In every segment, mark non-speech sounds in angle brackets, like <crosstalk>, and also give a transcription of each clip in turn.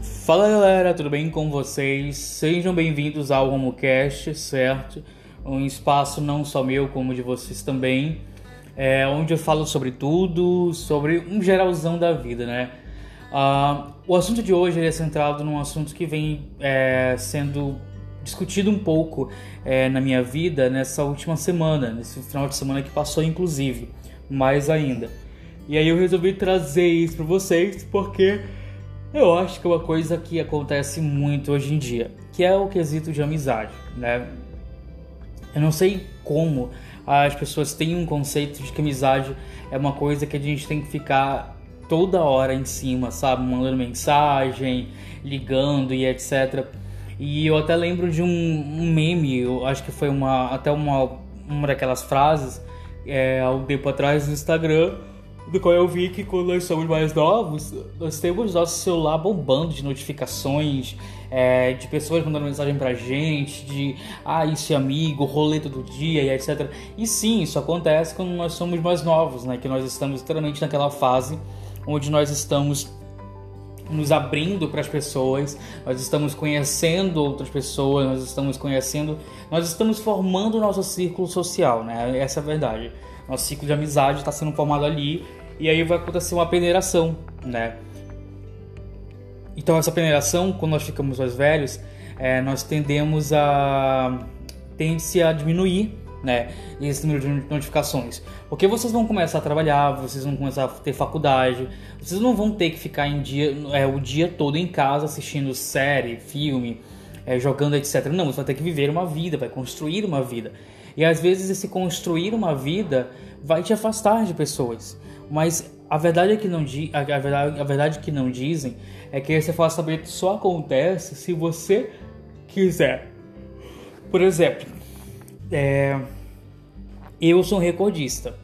Fala galera, tudo bem com vocês? Sejam bem-vindos ao HomoCast, certo? Um espaço não só meu, como de vocês também, é, onde eu falo sobre tudo, sobre um geralzão da vida, né? Uh, o assunto de hoje é centrado num assunto que vem é, sendo discutido um pouco é, na minha vida nessa última semana, nesse final de semana que passou, inclusive, mais ainda. E aí eu resolvi trazer isso para vocês porque eu acho que é uma coisa que acontece muito hoje em dia, que é o quesito de amizade, né? Eu não sei como as pessoas têm um conceito de que amizade é uma coisa que a gente tem que ficar toda hora em cima, sabe? Mandando mensagem, ligando e etc. E eu até lembro de um, um meme, eu acho que foi uma até uma, uma daquelas frases é, há um tempo atrás no Instagram, do qual eu vi que quando nós somos mais novos, nós temos nosso celular bombando de notificações, é, de pessoas mandando mensagem pra gente, de ah, isso é amigo, rolê todo dia e etc. E sim, isso acontece quando nós somos mais novos, né? Que nós estamos literalmente naquela fase onde nós estamos nos abrindo para as pessoas, nós estamos conhecendo outras pessoas, nós estamos conhecendo, nós estamos formando o nosso círculo social, né? Essa é a verdade. Nosso ciclo de amizade está sendo formado ali e aí vai acontecer uma peneiração, né? Então essa peneiração, quando nós ficamos mais velhos, é, nós tendemos a tende-se a diminuir né? Esse número de notificações. Porque vocês vão começar a trabalhar, vocês vão começar a ter faculdade, vocês não vão ter que ficar em dia, é, o dia todo em casa assistindo série, filme, é, jogando, etc. Não, você vai ter que viver uma vida, vai construir uma vida. E às vezes esse construir uma vida vai te afastar de pessoas. Mas a verdade é que não a verdade, a verdade que não dizem é que esse afastamento só acontece se você quiser. Por exemplo, é, eu sou um recordista.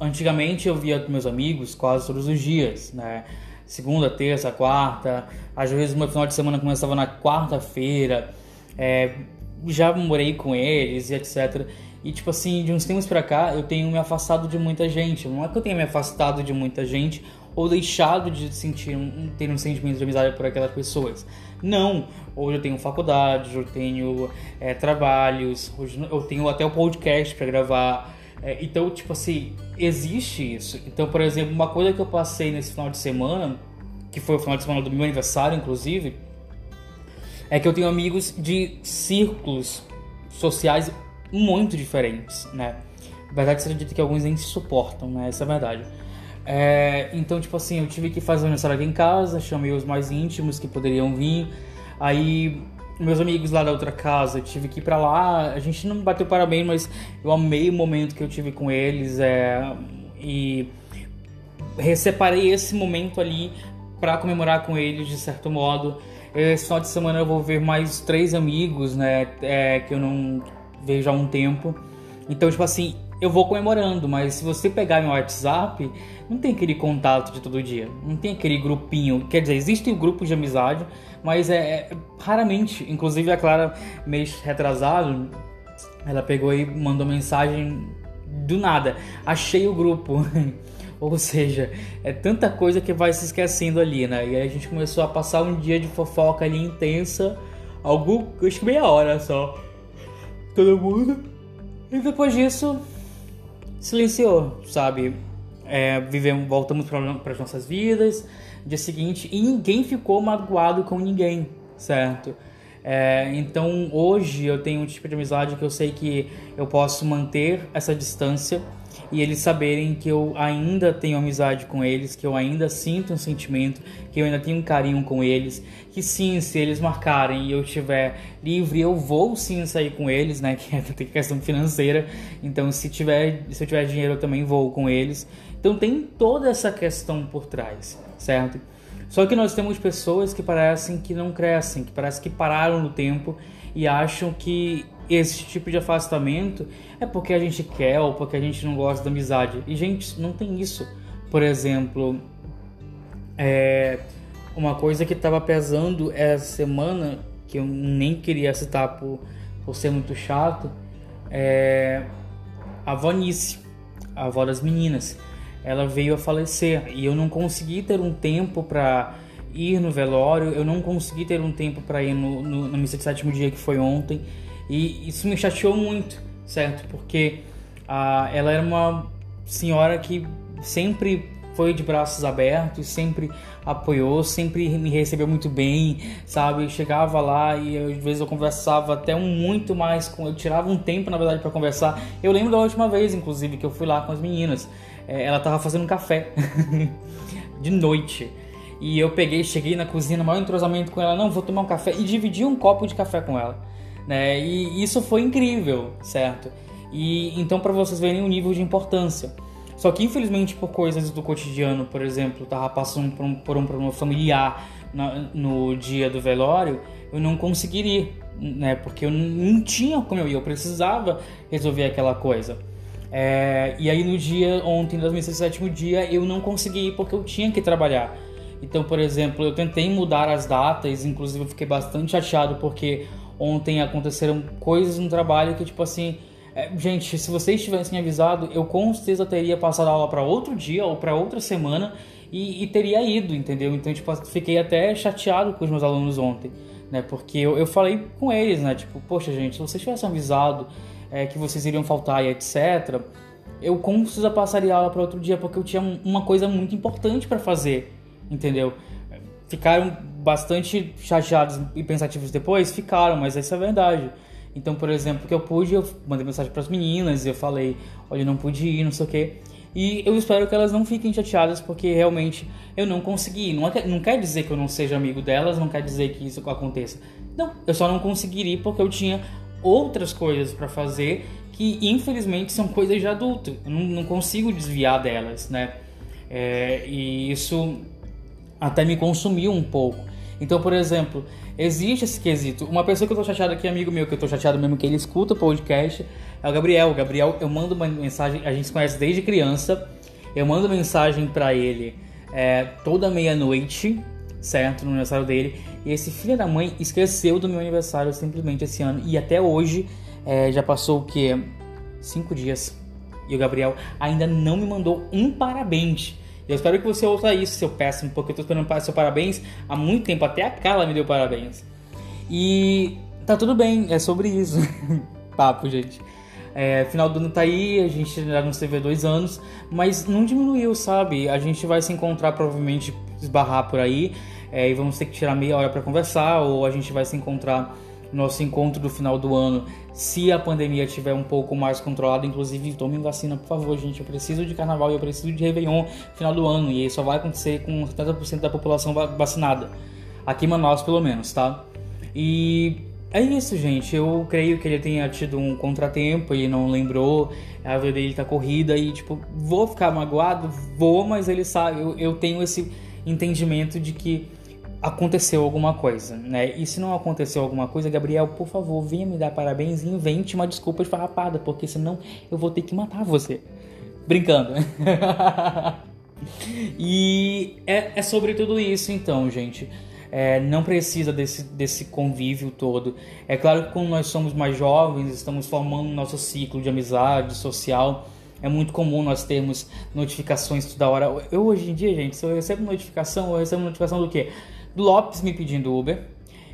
Antigamente eu via meus amigos quase todos os dias, né? Segunda, terça, quarta. Às vezes meu final de semana começava na quarta-feira. É, já morei com eles e etc. E tipo assim, de uns tempos pra cá eu tenho me afastado de muita gente. Não é que eu tenha me afastado de muita gente ou deixado de sentir ter um sentimento de amizade por aquelas pessoas. Não, hoje eu tenho faculdade, eu tenho é, trabalhos, hoje eu tenho até o podcast para gravar. É, então, tipo assim, existe isso. Então, por exemplo, uma coisa que eu passei nesse final de semana, que foi o final de semana do meu aniversário, inclusive, é que eu tenho amigos de círculos sociais muito diferentes, né? Na verdade, seja dito que alguns nem se suportam, né? Essa é a verdade. É, então, tipo assim, eu tive que fazer um aniversário aqui em casa, chamei os mais íntimos que poderiam vir. Aí, meus amigos lá da outra casa, eu tive que ir pra lá. A gente não bateu parabéns, mas eu amei o momento que eu tive com eles. É, e separei esse momento ali para comemorar com eles de certo modo. Esse final de semana eu vou ver mais três amigos, né? É, que eu não vejo há um tempo. Então, tipo assim, eu vou comemorando, mas se você pegar meu WhatsApp, não tem aquele contato de todo dia, não tem aquele grupinho. Quer dizer, existem grupos de amizade, mas é, é raramente. Inclusive a Clara, mês retrasado, ela pegou e mandou mensagem do nada. Achei o grupo. <laughs> <laughs> Ou seja, é tanta coisa que vai se esquecendo ali, né? E aí a gente começou a passar um dia de fofoca ali intensa, algo, acho que meia hora só. Todo mundo. E depois disso, silenciou, sabe? É, vivemos, voltamos para as nossas vidas, dia seguinte, e ninguém ficou magoado com ninguém, certo? É, então hoje eu tenho um tipo de amizade que eu sei que eu posso manter essa distância e eles saberem que eu ainda tenho amizade com eles, que eu ainda sinto um sentimento, que eu ainda tenho um carinho com eles, que sim, se eles marcarem e eu estiver livre, eu vou sim sair com eles, né? <laughs> Que é questão financeira. Então, se tiver, se eu tiver dinheiro, eu também vou com eles. Então tem toda essa questão por trás, certo? Só que nós temos pessoas que parecem que não crescem, que parecem que pararam no tempo e acham que esse tipo de afastamento é porque a gente quer ou porque a gente não gosta da amizade. E, gente, não tem isso. Por exemplo, é, uma coisa que estava pesando essa semana, que eu nem queria citar por, por ser muito chato, é a Vanice, a avó das meninas. Ela veio a falecer e eu não consegui ter um tempo para ir no velório, eu não consegui ter um tempo para ir no, no, na missa de sétimo dia que foi ontem, e isso me chateou muito, certo? Porque ah, ela era uma senhora que sempre foi de braços abertos, sempre apoiou, sempre me recebeu muito bem, sabe? Eu chegava lá e eu, às vezes eu conversava até um muito mais com, eu tirava um tempo na verdade para conversar. Eu lembro da última vez, inclusive, que eu fui lá com as meninas. É, ela tava fazendo um café <laughs> de noite. E eu peguei, cheguei na cozinha, maior entrosamento com ela, não, vou tomar um café e dividi um copo de café com ela, né? E isso foi incrível, certo? E então para vocês verem o nível de importância. Só que infelizmente por coisas do cotidiano, por exemplo, tava passando por um, por um problema familiar no, dia do velório, eu não conseguiria, né? Porque eu não tinha como eu ir, eu precisava resolver aquela coisa. É, e aí no dia ontem, das missas do sétimo dia, eu não consegui ir porque eu tinha que trabalhar. Então, por exemplo, eu tentei mudar as datas, inclusive eu fiquei bastante chateado porque ontem aconteceram coisas no trabalho que tipo assim, é, gente, se vocês tivessem avisado, eu com certeza teria passado a aula para outro dia ou para outra semana e, e, teria ido, entendeu? Então, tipo, fiquei até chateado com os meus alunos ontem, né? Porque eu, eu falei com eles, né? Tipo, poxa, gente, se vocês tivessem avisado é, que vocês iriam faltar e etc., eu com certeza passaria a aula para outro dia porque eu tinha uma coisa muito importante para fazer, entendeu? Ficaram bastante chateados e pensativos depois? Ficaram, mas essa é a verdade. Então, por exemplo, que eu pude, eu mandei mensagem para as meninas eu falei, olha, eu não pude ir, não sei o quê. E eu espero que elas não fiquem chateadas porque realmente eu não consegui. Não, é, não quer dizer que eu não seja amigo delas, não quer dizer que isso aconteça. Não, eu só não consegui ir porque eu tinha outras coisas para fazer que infelizmente são coisas de adulto. Eu não, não consigo desviar delas, né? É, e isso até me consumiu um pouco. Então, por exemplo, existe esse quesito. Uma pessoa que eu tô chateado aqui, amigo meu, que eu tô chateado mesmo que ele escuta o podcast, é o Gabriel. O Gabriel, eu mando uma mensagem, a gente se conhece desde criança. Eu mando mensagem para ele é, toda meia-noite, certo? No aniversário dele. E esse filho da mãe esqueceu do meu aniversário simplesmente esse ano. E até hoje, é, já passou o quê? Cinco dias. E o Gabriel ainda não me mandou um parabéns. Eu espero que você ouça isso, seu péssimo, porque eu tô esperando seu parabéns há muito tempo. Até a Carla me deu parabéns. E tá tudo bem, é sobre isso. <laughs> Papo, gente. É, final do ano tá aí, a gente já não se vê dois anos, mas não diminuiu, sabe? A gente vai se encontrar, provavelmente esbarrar por aí, é, e vamos ter que tirar meia hora para conversar, ou a gente vai se encontrar nosso encontro do final do ano, se a pandemia estiver um pouco mais controlada, inclusive tomem vacina, por favor, gente. Eu preciso de carnaval e eu preciso de Réveillon final do ano, e isso só vai acontecer com 70% da população vacinada. Aqui em Manaus, pelo menos, tá? E é isso, gente. Eu creio que ele tenha tido um contratempo e não lembrou. A vida dele tá corrida e, tipo, vou ficar magoado? Vou, mas ele sabe. Eu, eu tenho esse entendimento de que aconteceu alguma coisa, né? E se não aconteceu alguma coisa, Gabriel, por favor, venha me dar parabéns e invente uma desculpa esfarrapada, porque senão eu vou ter que matar você. Brincando. <laughs> e é, é, sobre tudo isso, então, gente. É, não precisa desse, desse convívio todo. É claro que quando nós somos mais jovens, estamos formando nosso ciclo de amizade social. É muito comum nós termos notificações toda hora. Eu hoje em dia, gente, se eu recebo notificação, eu recebo notificação do quê? Lopes me pedindo Uber.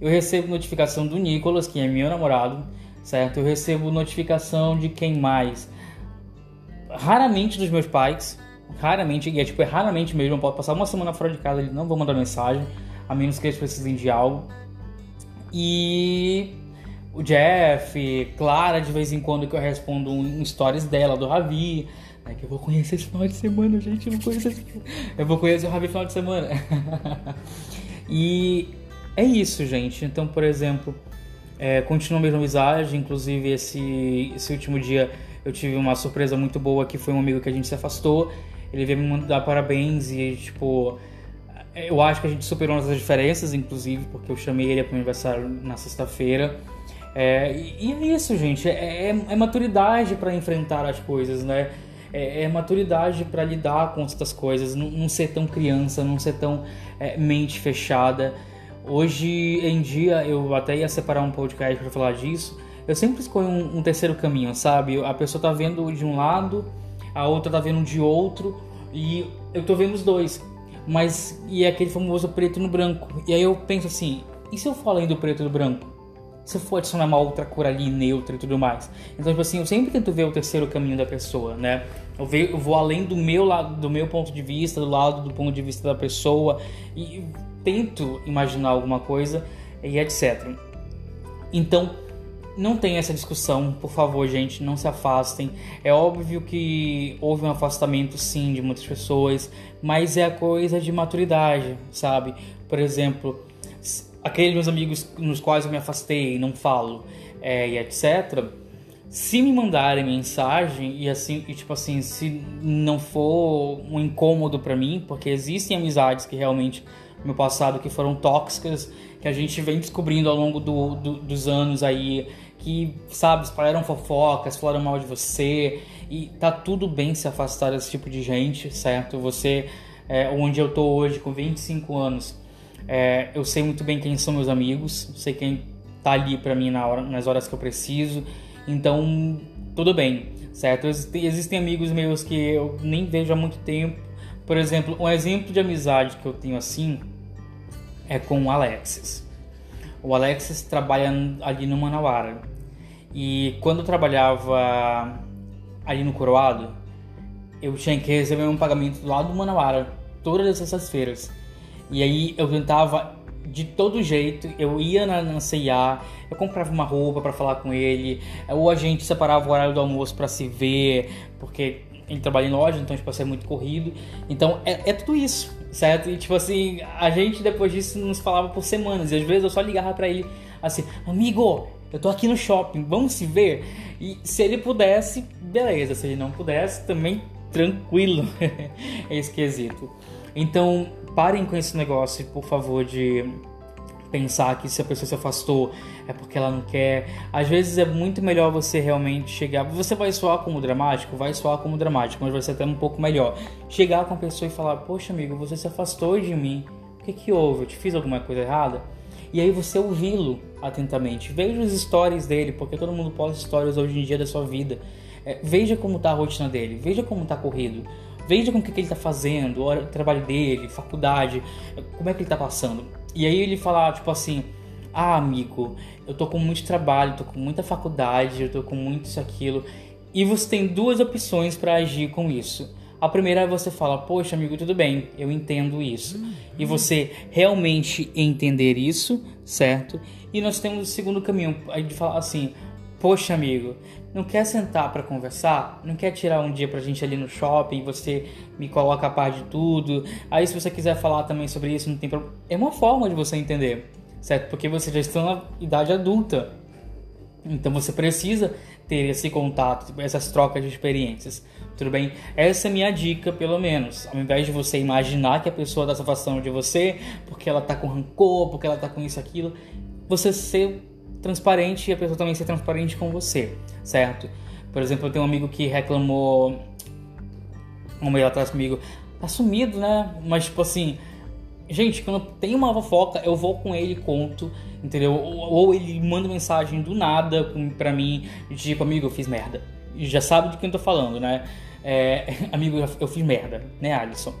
Eu recebo notificação do Nicolas, que é meu namorado, certo? Eu recebo notificação de quem mais? Raramente dos meus pais, raramente, e é tipo, é raramente mesmo, eu posso passar uma semana fora de casa, eles não vão mandar mensagem, a menos que eles precisem de algo. E o Jeff, Clara, de vez em quando que eu respondo um stories dela, do Ravi, né, que eu vou conhecer esse final de semana, gente, eu vou eu vou conhecer o Ravi final de semana. <laughs> E é isso, gente. Então, por exemplo, é, continua a mesma amizade. Inclusive, esse, esse último dia eu tive uma surpresa muito boa que foi um amigo que a gente se afastou. Ele veio me mandar parabéns e, tipo, eu acho que a gente superou nossas diferenças, inclusive, porque eu chamei ele para o aniversário na sexta-feira. É, e, é isso, gente. É, é, é maturidade para enfrentar as coisas, né? É, é maturidade para lidar com essas coisas, não, não, ser tão criança, não ser tão é, mente fechada. Hoje em dia, eu até ia separar um podcast para falar disso. Eu sempre escolho um, um, terceiro caminho, sabe? A pessoa tá vendo de um lado, a outra tá vendo de outro, e eu tô vendo os dois. Mas e é aquele famoso preto no branco. E aí eu penso assim, e se eu for além do preto e do branco? Se for adicionar uma outra cor ali, neutra e tudo mais. Então, tipo assim, eu sempre tento ver o terceiro caminho da pessoa, né? Eu, vejo, eu vou além do meu lado, do meu ponto de vista, do lado do ponto de vista da pessoa e tento imaginar alguma coisa e etc. Então, não tem essa discussão, por favor, gente, não se afastem. É óbvio que houve um afastamento, sim, de muitas pessoas, mas é a coisa de maturidade, sabe? Por exemplo, aqueles meus amigos nos quais eu me afastei, não falo, é, e etc. Se me mandarem mensagem e assim, e, tipo assim, se não for um incômodo para mim, porque existem amizades que realmente no meu passado que foram tóxicas, que a gente vem descobrindo ao longo do, do, dos anos aí que, sabe, espalharam fofocas, falaram mal de você e tá tudo bem se afastar desse tipo de gente, certo? Você, é, onde eu tô hoje com 25 anos, é, eu sei muito bem quem são meus amigos, sei quem tá ali para mim na hora, nas horas que eu preciso, então tudo bem, certo? Existem, amigos meus que eu nem vejo há muito tempo, por exemplo, um exemplo de amizade que eu tenho assim é com o Alexis. O Alexis trabalha ali no Manauara. E quando eu trabalhava ali no Coroado, eu tinha que receber um pagamento lá do Manauara, todas as sextas-feiras. E aí eu tentava de todo jeito, eu ia na, na CIA, eu comprava uma roupa para falar com ele, ou a gente separava o horário do almoço para se ver, porque ele trabalha em loja, então tipo assim, é muito corrido. Então é, é tudo isso certo? E tipo assim, a gente depois disso nos falava por semanas, e às vezes eu só ligava para ele assim, amigo, eu tô aqui no shopping, vamos se ver? E se ele pudesse, beleza, se ele não pudesse, também tranquilo, <laughs> é esquisito. Então, parem com esse negócio, por favor, de pensar que se a pessoa se afastou é porque ela não quer. Às vezes é muito melhor você realmente chegar. Você vai soar como dramático? Vai soar como dramático, mas vai ser até um pouco melhor. Chegar com a pessoa e falar: Poxa, amigo, você se afastou de mim. O que, que houve? Eu te fiz alguma coisa errada? E aí você ouvi-lo atentamente. Veja os stories dele, porque todo mundo posta histórias hoje em dia da sua vida. É, veja como tá a rotina dele, veja como tá corrido. Veja com o que, que ele está fazendo, o trabalho dele, faculdade, como é que ele está passando. E aí ele fala, tipo assim, ah, amigo, eu tô com muito trabalho, tô com muita faculdade, eu tô com muito isso, aquilo. E você tem duas opções para agir com isso. A primeira é você fala, poxa, amigo, tudo bem, eu entendo isso. E você realmente entender isso, certo? E nós temos o segundo caminho, de falar assim, poxa, amigo, não quer sentar para conversar? Não quer tirar um dia pra gente ali no shopping? Você me coloca a par de tudo. Aí, se você quiser falar também sobre isso, não tem problema. É uma forma de você entender, certo? Porque você já está na idade adulta. Então você precisa ter esse contato, essas trocas de experiências. Tudo bem? Essa é minha dica, pelo menos. Ao invés de você imaginar que a pessoa está se afastando de você porque ela está com rancor, porque ela está com isso aquilo, você ser transparente e a pessoa também ser transparente com você, certo? Por exemplo, eu tenho um amigo que reclamou um mês atrás comigo, tá sumido, né? Mas tipo assim, gente, quando tem uma fofoca, eu vou com ele e conto, entendeu? Ou, ou ele manda mensagem do nada pra mim, tipo, amigo, eu fiz merda. Já sabe de quem eu tô falando, né? É, <laughs> amigo, eu fiz merda, né, Alisson?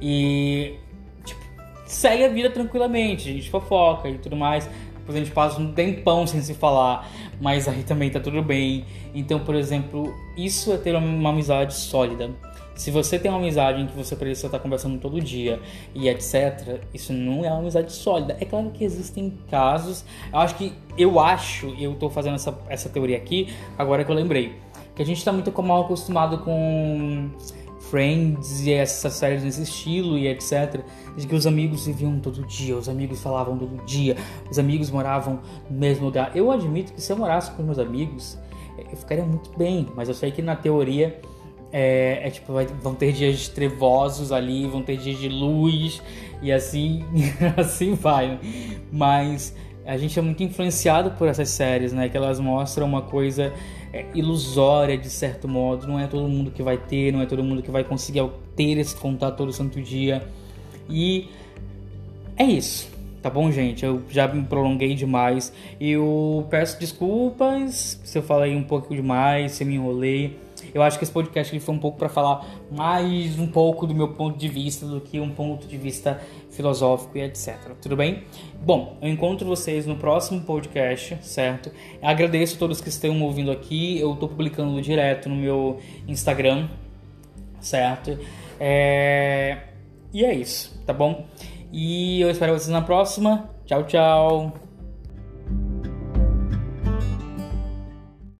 E tipo, segue a vida tranquilamente, gente fofoca e tudo mais. Depois a gente passa um tempão sem se falar, mas aí também tá tudo bem. Então, por exemplo, isso é ter uma amizade sólida. Se você tem uma amizade em que você precisa estar conversando todo dia e etc, isso não é uma amizade sólida. É claro que existem casos. Eu acho que eu acho, eu tô fazendo essa, essa teoria aqui, agora que eu lembrei, que a gente tá muito mal acostumado com Friends e essas séries nesse estilo e etc. De que os amigos viviam todo dia, os amigos falavam todo dia, os amigos moravam no mesmo lugar. Eu admito que se eu morasse com meus amigos, eu ficaria muito bem, mas eu sei que na teoria é, é tipo, vai, vão ter dias trevosos ali, vão ter dias de luz e assim, <laughs> assim vai. Mas a gente é muito influenciado por essas séries, né? Que elas mostram uma coisa é, ilusória de certo modo. Não é todo mundo que vai ter, não é todo mundo que vai conseguir ter esse contato todo santo dia. E é isso, tá bom, gente? Eu já me prolonguei demais. Eu peço desculpas se eu falei um pouco demais, se eu me enrolei. Eu acho que esse podcast ele foi um pouco para falar mais um pouco do meu ponto de vista do que um ponto de vista filosófico e etc. Tudo bem? Bom, eu encontro vocês no próximo podcast, certo? Agradeço a todos que estão ouvindo aqui. Eu estou publicando direto no meu Instagram, certo? É... E é isso, tá bom? E eu espero vocês na próxima. Tchau, tchau.